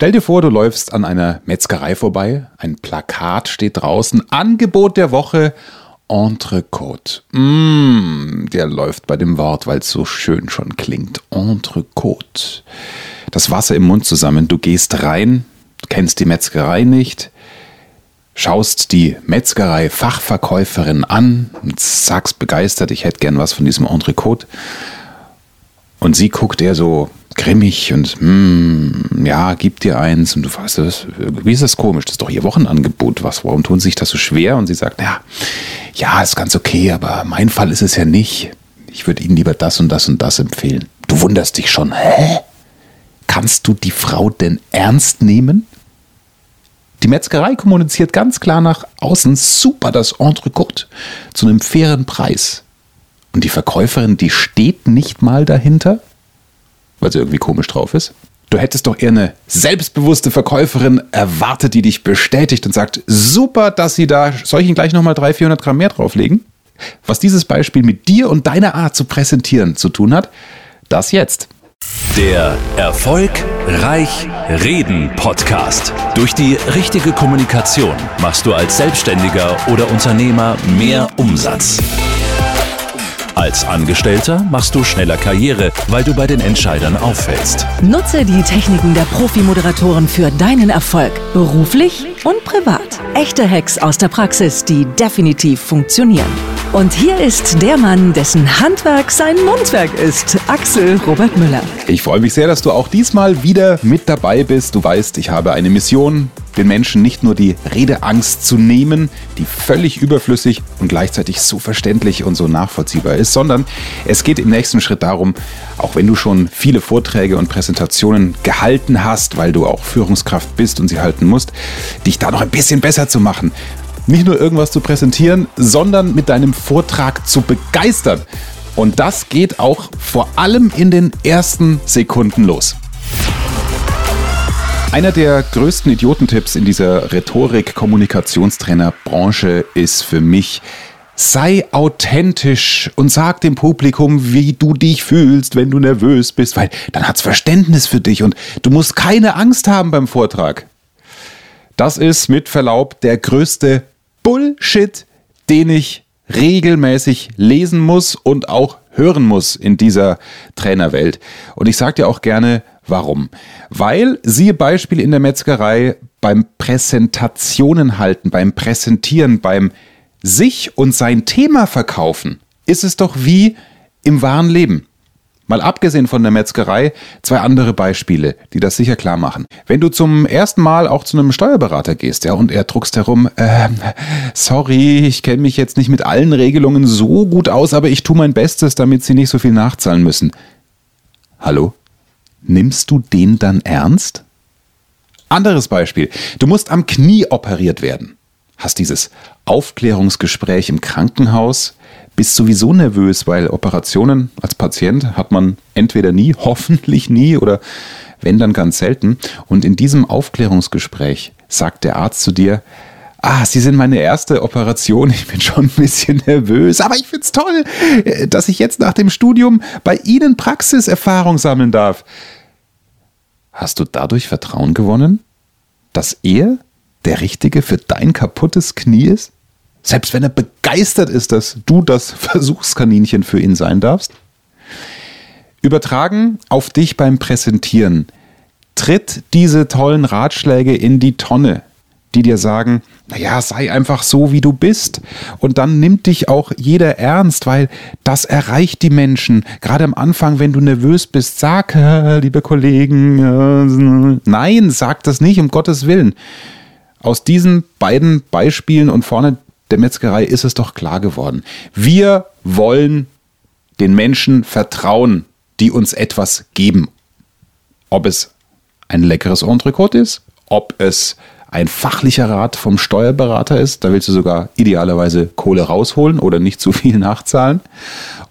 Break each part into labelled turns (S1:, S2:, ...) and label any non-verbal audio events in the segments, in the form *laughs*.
S1: Stell dir vor, du läufst an einer Metzgerei vorbei, ein Plakat steht draußen, Angebot der Woche, Entrecote. Mmh, der läuft bei dem Wort, weil es so schön schon klingt. Entrecote. Das Wasser im Mund zusammen, du gehst rein, kennst die Metzgerei nicht, schaust die Metzgerei-Fachverkäuferin an und sagst begeistert, ich hätte gern was von diesem Entrecote. Und sie guckt eher so grimmig und hm, ja, gib dir eins. Und du weißt, das, wie ist das komisch? Das ist doch ihr Wochenangebot. Was, warum tun sie sich das so schwer? Und sie sagt, ja, ja, ist ganz okay, aber mein Fall ist es ja nicht. Ich würde Ihnen lieber das und das und das empfehlen. Du wunderst dich schon, hä? Kannst du die Frau denn ernst nehmen? Die Metzgerei kommuniziert ganz klar nach außen super das Entrecote zu einem fairen Preis. Und die Verkäuferin, die steht nicht mal dahinter, weil sie irgendwie komisch drauf ist. Du hättest doch eher eine selbstbewusste Verkäuferin erwartet, die dich bestätigt und sagt, super, dass sie da, soll ich Ihnen gleich nochmal 300, 400 Gramm mehr drauflegen? Was dieses Beispiel mit dir und deiner Art zu präsentieren zu tun hat, das jetzt.
S2: Der Erfolg Reich Reden Podcast. Durch die richtige Kommunikation machst du als Selbstständiger oder Unternehmer mehr Umsatz. Als Angestellter machst du schneller Karriere, weil du bei den Entscheidern auffällst.
S3: Nutze die Techniken der Profi-Moderatoren für deinen Erfolg, beruflich und privat. Echte Hacks aus der Praxis, die definitiv funktionieren. Und hier ist der Mann, dessen Handwerk sein Mundwerk ist, Axel Robert Müller.
S1: Ich freue mich sehr, dass du auch diesmal wieder mit dabei bist. Du weißt, ich habe eine Mission, den Menschen nicht nur die Redeangst zu nehmen, die völlig überflüssig und gleichzeitig so verständlich und so nachvollziehbar ist, sondern es geht im nächsten Schritt darum, auch wenn du schon viele Vorträge und Präsentationen gehalten hast, weil du auch Führungskraft bist und sie halten musst, dich da noch ein bisschen besser zu machen nicht nur irgendwas zu präsentieren, sondern mit deinem Vortrag zu begeistern. Und das geht auch vor allem in den ersten Sekunden los. Einer der größten Idiotentipps in dieser Rhetorik-Kommunikationstrainer-Branche ist für mich, sei authentisch und sag dem Publikum, wie du dich fühlst, wenn du nervös bist, weil dann hat's Verständnis für dich und du musst keine Angst haben beim Vortrag. Das ist mit Verlaub der größte Bullshit, den ich regelmäßig lesen muss und auch hören muss in dieser Trainerwelt. Und ich sage dir auch gerne, warum. Weil, siehe Beispiel in der Metzgerei, beim Präsentationen halten, beim Präsentieren, beim sich und sein Thema verkaufen, ist es doch wie im wahren Leben. Mal abgesehen von der Metzgerei, zwei andere Beispiele, die das sicher klar machen. Wenn du zum ersten Mal auch zu einem Steuerberater gehst, ja, und er druckst herum, äh, sorry, ich kenne mich jetzt nicht mit allen Regelungen so gut aus, aber ich tue mein Bestes, damit sie nicht so viel nachzahlen müssen. Hallo? Nimmst du den dann ernst? Anderes Beispiel. Du musst am Knie operiert werden. Hast dieses Aufklärungsgespräch im Krankenhaus, bist sowieso nervös, weil Operationen als Patient hat man entweder nie, *laughs* hoffentlich nie oder wenn dann ganz selten. Und in diesem Aufklärungsgespräch sagt der Arzt zu dir, Ah, Sie sind meine erste Operation. Ich bin schon ein bisschen nervös, aber ich finde es toll, äh, dass ich jetzt nach dem Studium bei Ihnen Praxiserfahrung sammeln darf. Hast du dadurch Vertrauen gewonnen, dass er der Richtige für dein kaputtes Knie ist? Selbst wenn er begeistert ist, dass du das *laughs* Versuchskaninchen für ihn sein darfst? Übertragen auf dich beim Präsentieren. Tritt diese tollen Ratschläge in die Tonne, die dir sagen, naja, sei einfach so, wie du bist. Und dann nimmt dich auch jeder ernst, weil das erreicht die Menschen. Gerade am Anfang, wenn du nervös bist, sag, liebe Kollegen, nein, sag das nicht, um Gottes Willen. Aus diesen beiden Beispielen und vorne der Metzgerei ist es doch klar geworden. Wir wollen den Menschen vertrauen, die uns etwas geben. Ob es ein leckeres Entrecote ist, ob es ein fachlicher Rat vom Steuerberater ist, da willst du sogar idealerweise Kohle rausholen oder nicht zu viel nachzahlen,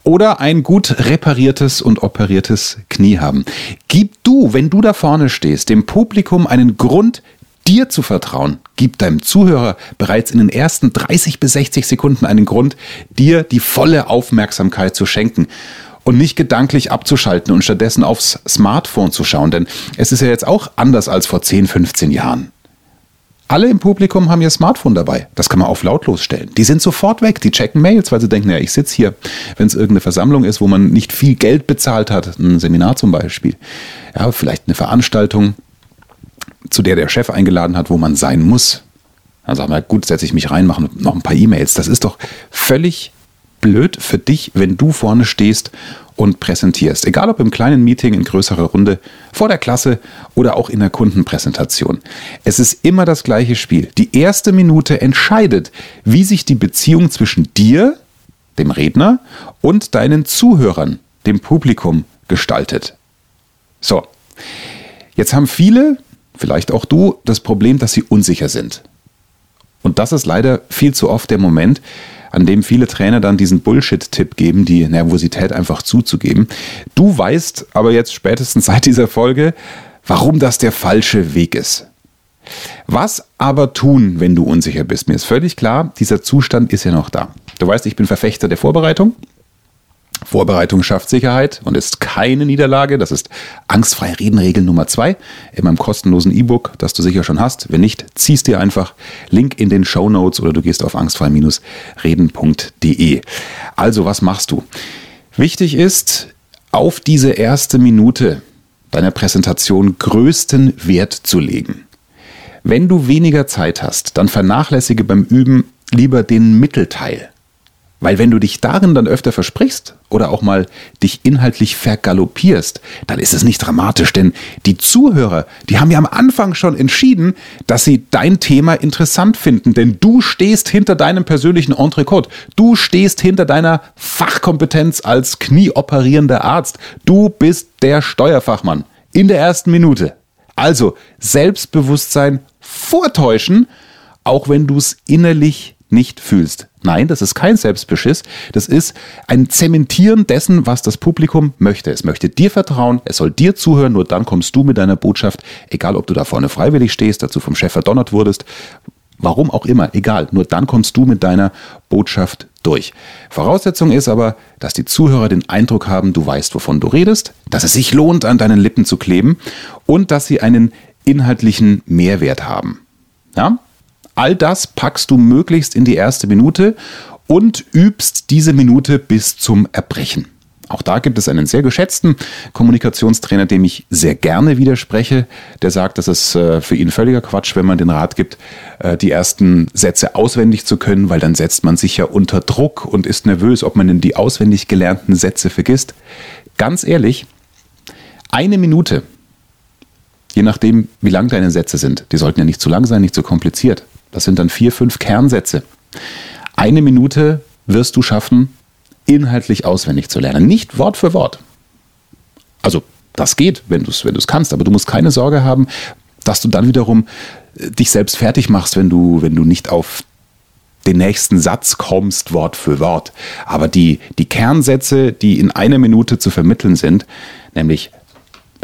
S1: oder ein gut repariertes und operiertes Knie haben. Gib du, wenn du da vorne stehst, dem Publikum einen Grund, dir zu vertrauen, gibt deinem Zuhörer bereits in den ersten 30 bis 60 Sekunden einen Grund, dir die volle Aufmerksamkeit zu schenken. und nicht gedanklich abzuschalten und stattdessen aufs Smartphone zu schauen. Denn es ist ja jetzt auch anders als vor 10, 15 Jahren. Alle im Publikum haben ihr Smartphone dabei. Das kann man auf lautlos stellen. Die sind sofort weg. Die checken Mails, weil sie denken, ja, ich sitze hier. Wenn es irgendeine Versammlung ist, wo man nicht viel Geld bezahlt hat, ein Seminar zum Beispiel, ja, vielleicht eine Veranstaltung, zu der der Chef eingeladen hat, wo man sein muss. Dann sagen wir, gut, setze ich mich rein, mache noch ein paar E-Mails. Das ist doch völlig blöd für dich, wenn du vorne stehst und präsentierst. Egal ob im kleinen Meeting, in größerer Runde, vor der Klasse oder auch in der Kundenpräsentation. Es ist immer das gleiche Spiel. Die erste Minute entscheidet, wie sich die Beziehung zwischen dir, dem Redner, und deinen Zuhörern, dem Publikum, gestaltet. So, jetzt haben viele, vielleicht auch du, das Problem, dass sie unsicher sind. Und das ist leider viel zu oft der Moment, an dem viele Trainer dann diesen Bullshit-Tipp geben, die Nervosität einfach zuzugeben. Du weißt aber jetzt spätestens seit dieser Folge, warum das der falsche Weg ist. Was aber tun, wenn du unsicher bist? Mir ist völlig klar, dieser Zustand ist ja noch da. Du weißt, ich bin Verfechter der Vorbereitung. Vorbereitung schafft Sicherheit und ist keine Niederlage. Das ist angstfrei Redenregel Nummer zwei in meinem kostenlosen E-Book, das du sicher schon hast. Wenn nicht, ziehst dir einfach Link in den Show Notes oder du gehst auf angstfrei-reden.de. Also, was machst du? Wichtig ist, auf diese erste Minute deiner Präsentation größten Wert zu legen. Wenn du weniger Zeit hast, dann vernachlässige beim Üben lieber den Mittelteil. Weil wenn du dich darin dann öfter versprichst oder auch mal dich inhaltlich vergaloppierst, dann ist es nicht dramatisch, denn die Zuhörer, die haben ja am Anfang schon entschieden, dass sie dein Thema interessant finden, denn du stehst hinter deinem persönlichen Entrecote, du stehst hinter deiner Fachkompetenz als knieoperierender Arzt, du bist der Steuerfachmann. In der ersten Minute. Also Selbstbewusstsein vortäuschen, auch wenn du es innerlich nicht fühlst. Nein, das ist kein Selbstbeschiss. Das ist ein Zementieren dessen, was das Publikum möchte. Es möchte dir vertrauen, es soll dir zuhören, nur dann kommst du mit deiner Botschaft, egal ob du da vorne freiwillig stehst, dazu vom Chef verdonnert wurdest, warum auch immer, egal, nur dann kommst du mit deiner Botschaft durch. Voraussetzung ist aber, dass die Zuhörer den Eindruck haben, du weißt, wovon du redest, dass es sich lohnt, an deinen Lippen zu kleben und dass sie einen inhaltlichen Mehrwert haben. Ja? All das packst du möglichst in die erste Minute und übst diese Minute bis zum Erbrechen. Auch da gibt es einen sehr geschätzten Kommunikationstrainer, dem ich sehr gerne widerspreche. Der sagt, das ist äh, für ihn völliger Quatsch, wenn man den Rat gibt, äh, die ersten Sätze auswendig zu können, weil dann setzt man sich ja unter Druck und ist nervös, ob man denn die auswendig gelernten Sätze vergisst. Ganz ehrlich, eine Minute, je nachdem, wie lang deine Sätze sind, die sollten ja nicht zu lang sein, nicht zu kompliziert. Das sind dann vier, fünf Kernsätze. Eine Minute wirst du schaffen, inhaltlich auswendig zu lernen. Nicht Wort für Wort. Also, das geht, wenn du es wenn kannst, aber du musst keine Sorge haben, dass du dann wiederum äh, dich selbst fertig machst, wenn du, wenn du nicht auf den nächsten Satz kommst, Wort für Wort. Aber die, die Kernsätze, die in einer Minute zu vermitteln sind, nämlich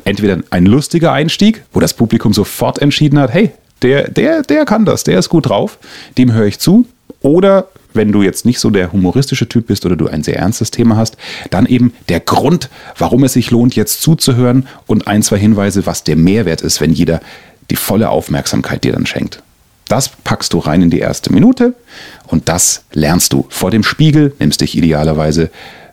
S1: entweder ein lustiger Einstieg, wo das Publikum sofort entschieden hat, hey, der, der, der kann das, der ist gut drauf, dem höre ich zu. Oder wenn du jetzt nicht so der humoristische Typ bist oder du ein sehr ernstes Thema hast, dann eben der Grund, warum es sich lohnt, jetzt zuzuhören und ein, zwei Hinweise, was der Mehrwert ist, wenn jeder die volle Aufmerksamkeit dir dann schenkt. Das packst du rein in die erste Minute und das lernst du vor dem Spiegel, nimmst dich idealerweise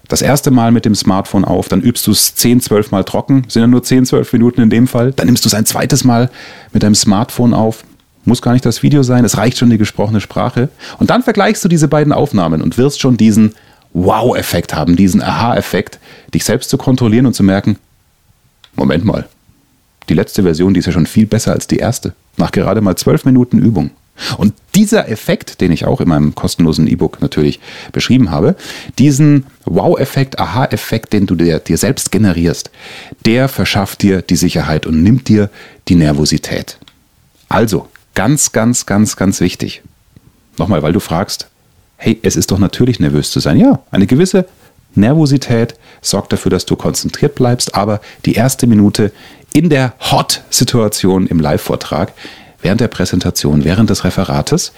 S1: das erste Mal mit dem Smartphone auf, dann übst du es 10, 12 Mal trocken, sind ja nur 10, 12 Minuten in dem Fall. Dann nimmst du es ein zweites Mal mit deinem Smartphone auf. Muss gar nicht das Video sein, es reicht schon die gesprochene Sprache. Und dann vergleichst du diese beiden Aufnahmen und wirst schon diesen Wow-Effekt haben, diesen Aha-Effekt, dich selbst zu kontrollieren und zu merken, Moment mal, die letzte Version, die ist ja schon viel besser als die erste. Nach gerade mal zwölf Minuten Übung. Und dieser Effekt, den ich auch in meinem kostenlosen E-Book natürlich beschrieben habe, diesen Wow-Effekt, Aha-Effekt, den du dir, dir selbst generierst, der verschafft dir die Sicherheit und nimmt dir die Nervosität. Also, ganz, ganz, ganz, ganz wichtig. Nochmal, weil du fragst, hey, es ist doch natürlich nervös zu sein. Ja, eine gewisse Nervosität sorgt dafür, dass du konzentriert bleibst, aber die erste Minute in der Hot-Situation im Live-Vortrag während der Präsentation, während des Referates,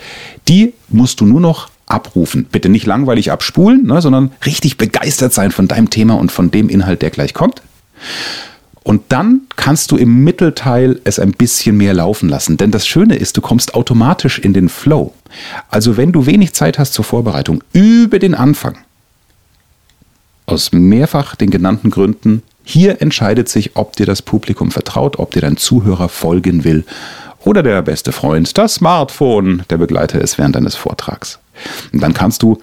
S1: die musst du nur noch abrufen. Bitte nicht langweilig abspulen, ne, sondern richtig begeistert sein von deinem Thema und von dem Inhalt, der gleich kommt. Und dann kannst du im Mittelteil es ein bisschen mehr laufen lassen. Denn das Schöne ist, du kommst automatisch in den Flow. Also wenn du wenig Zeit hast zur Vorbereitung, übe den Anfang. Aus mehrfach den genannten Gründen. Hier entscheidet sich, ob dir das Publikum vertraut, ob dir dein Zuhörer folgen will oder der beste Freund, das Smartphone, der Begleiter ist während deines Vortrags. Und dann kannst du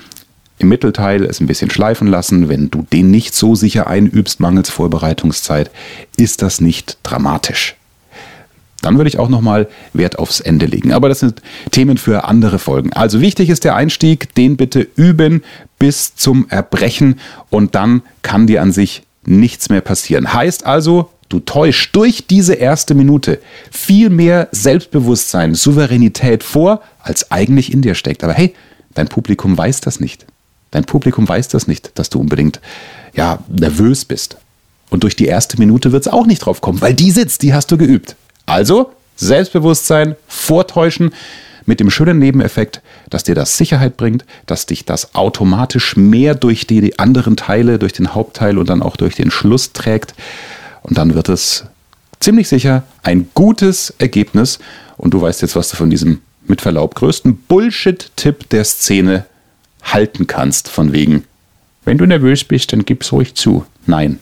S1: im Mittelteil es ein bisschen schleifen lassen. Wenn du den nicht so sicher einübst, mangels Vorbereitungszeit, ist das nicht dramatisch. Dann würde ich auch nochmal Wert aufs Ende legen. Aber das sind Themen für andere Folgen. Also wichtig ist der Einstieg, den bitte üben bis zum Erbrechen und dann kann dir an sich nichts mehr passieren. Heißt also, du täuschst durch diese erste Minute viel mehr Selbstbewusstsein, Souveränität vor, als eigentlich in dir steckt. Aber hey, dein Publikum weiß das nicht. Dein Publikum weiß das nicht, dass du unbedingt ja, nervös bist. Und durch die erste Minute wird es auch nicht drauf kommen, weil die sitzt, die hast du geübt. Also Selbstbewusstsein, vortäuschen mit dem schönen Nebeneffekt, dass dir das Sicherheit bringt, dass dich das automatisch mehr durch die anderen Teile, durch den Hauptteil und dann auch durch den Schluss trägt. Und dann wird es ziemlich sicher ein gutes Ergebnis. Und du weißt jetzt, was du von diesem mit Verlaub größten Bullshit-Tipp der Szene halten kannst, von wegen, wenn du nervös bist, dann gib's ruhig zu. Nein,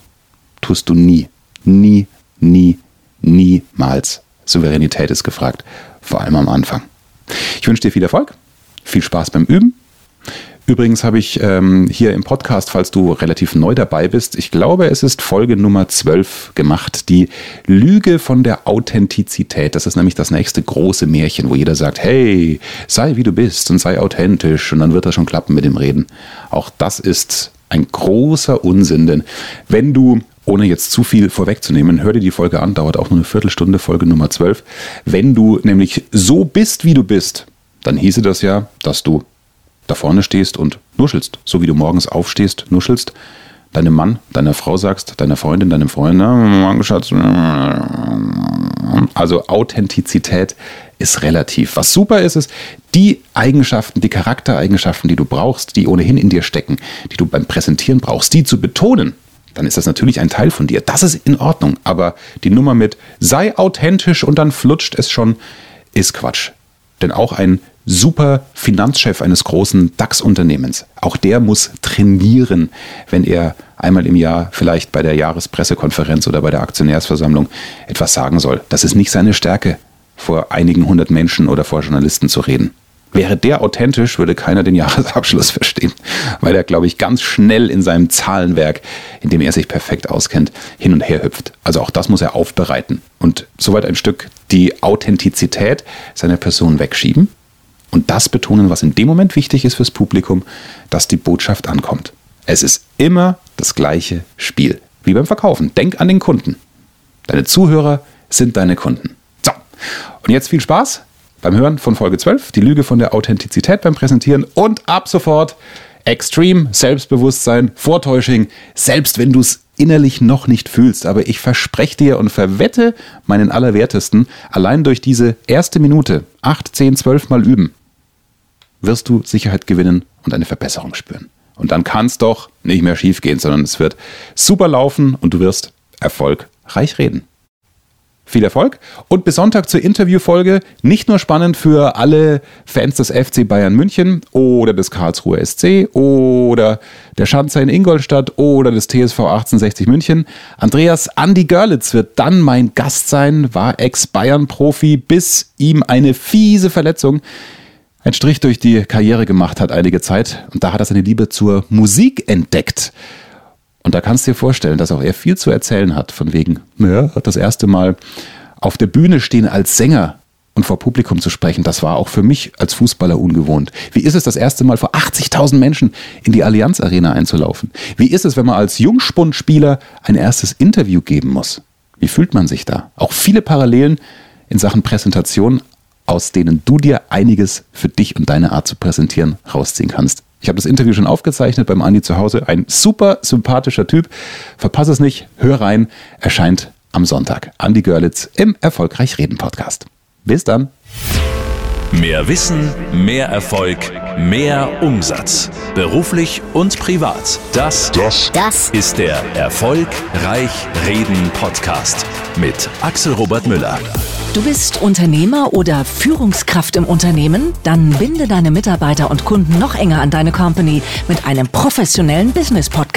S1: tust du nie. Nie, nie, niemals. Souveränität ist gefragt, vor allem am Anfang. Ich wünsche dir viel Erfolg, viel Spaß beim Üben Übrigens habe ich ähm, hier im Podcast, falls du relativ neu dabei bist, ich glaube, es ist Folge Nummer 12 gemacht, die Lüge von der Authentizität. Das ist nämlich das nächste große Märchen, wo jeder sagt, hey, sei wie du bist und sei authentisch und dann wird das schon klappen mit dem Reden. Auch das ist ein großer Unsinn, denn wenn du ohne jetzt zu viel vorwegzunehmen, hör dir die Folge an, dauert auch nur eine Viertelstunde, Folge Nummer 12. Wenn du nämlich so bist, wie du bist, dann hieße das ja, dass du da vorne stehst und nuschelst, so wie du morgens aufstehst, nuschelst, deinem Mann, deiner Frau sagst, deiner Freundin, deinem Freund, Schatz. Also Authentizität ist relativ. Was super ist, ist die Eigenschaften, die Charaktereigenschaften, die du brauchst, die ohnehin in dir stecken, die du beim Präsentieren brauchst, die zu betonen. Dann ist das natürlich ein Teil von dir. Das ist in Ordnung. Aber die Nummer mit sei authentisch und dann flutscht es schon, ist Quatsch. Denn auch ein super Finanzchef eines großen DAX-Unternehmens. Auch der muss trainieren, wenn er einmal im Jahr vielleicht bei der Jahrespressekonferenz oder bei der Aktionärsversammlung etwas sagen soll. Das ist nicht seine Stärke, vor einigen hundert Menschen oder vor Journalisten zu reden. Wäre der authentisch, würde keiner den *laughs* Jahresabschluss verstehen, weil er, glaube ich, ganz schnell in seinem Zahlenwerk, in dem er sich perfekt auskennt, hin und her hüpft. Also auch das muss er aufbereiten und soweit ein Stück die Authentizität seiner Person wegschieben und das betonen, was in dem Moment wichtig ist fürs Publikum, dass die Botschaft ankommt. Es ist immer das gleiche Spiel, wie beim Verkaufen. Denk an den Kunden. Deine Zuhörer sind deine Kunden. So, und jetzt viel Spaß beim Hören von Folge 12, die Lüge von der Authentizität beim Präsentieren und ab sofort Extreme Selbstbewusstsein, Vortäusching, selbst wenn du es innerlich noch nicht fühlst. Aber ich verspreche dir und verwette meinen Allerwertesten, allein durch diese erste Minute, 8, 10, 12 Mal üben, wirst du Sicherheit gewinnen und eine Verbesserung spüren. Und dann kann es doch nicht mehr schief gehen, sondern es wird super laufen und du wirst erfolgreich reden. Viel Erfolg und bis Sonntag zur Interviewfolge. Nicht nur spannend für alle Fans des FC Bayern München oder des Karlsruher SC oder der Schanzer in Ingolstadt oder des TSV 1860 München. Andreas Andi Görlitz wird dann mein Gast sein, war Ex-Bayern-Profi, bis ihm eine fiese Verletzung einen Strich durch die Karriere gemacht hat einige Zeit. Und da hat er seine Liebe zur Musik entdeckt. Und da kannst du dir vorstellen, dass auch er viel zu erzählen hat, von wegen, ja, das erste Mal auf der Bühne stehen als Sänger und vor Publikum zu sprechen, das war auch für mich als Fußballer ungewohnt. Wie ist es, das erste Mal vor 80.000 Menschen in die Allianz Arena einzulaufen? Wie ist es, wenn man als Jungspundspieler ein erstes Interview geben muss? Wie fühlt man sich da? Auch viele Parallelen in Sachen Präsentation, aus denen du dir einiges für dich und deine Art zu präsentieren rausziehen kannst. Ich habe das Interview schon aufgezeichnet beim Andi zu Hause. Ein super sympathischer Typ. Verpasse es nicht, hör rein. Erscheint am Sonntag. Andi Görlitz im Erfolgreich Reden Podcast. Bis dann.
S2: Mehr Wissen, mehr Erfolg, mehr Umsatz. Beruflich und privat. Das,
S4: Das
S5: Das
S2: ist der Erfolgreich Reden Podcast mit Axel Robert Müller.
S3: Du bist Unternehmer oder Führungskraft im Unternehmen? Dann binde deine Mitarbeiter und Kunden noch enger an deine Company mit einem professionellen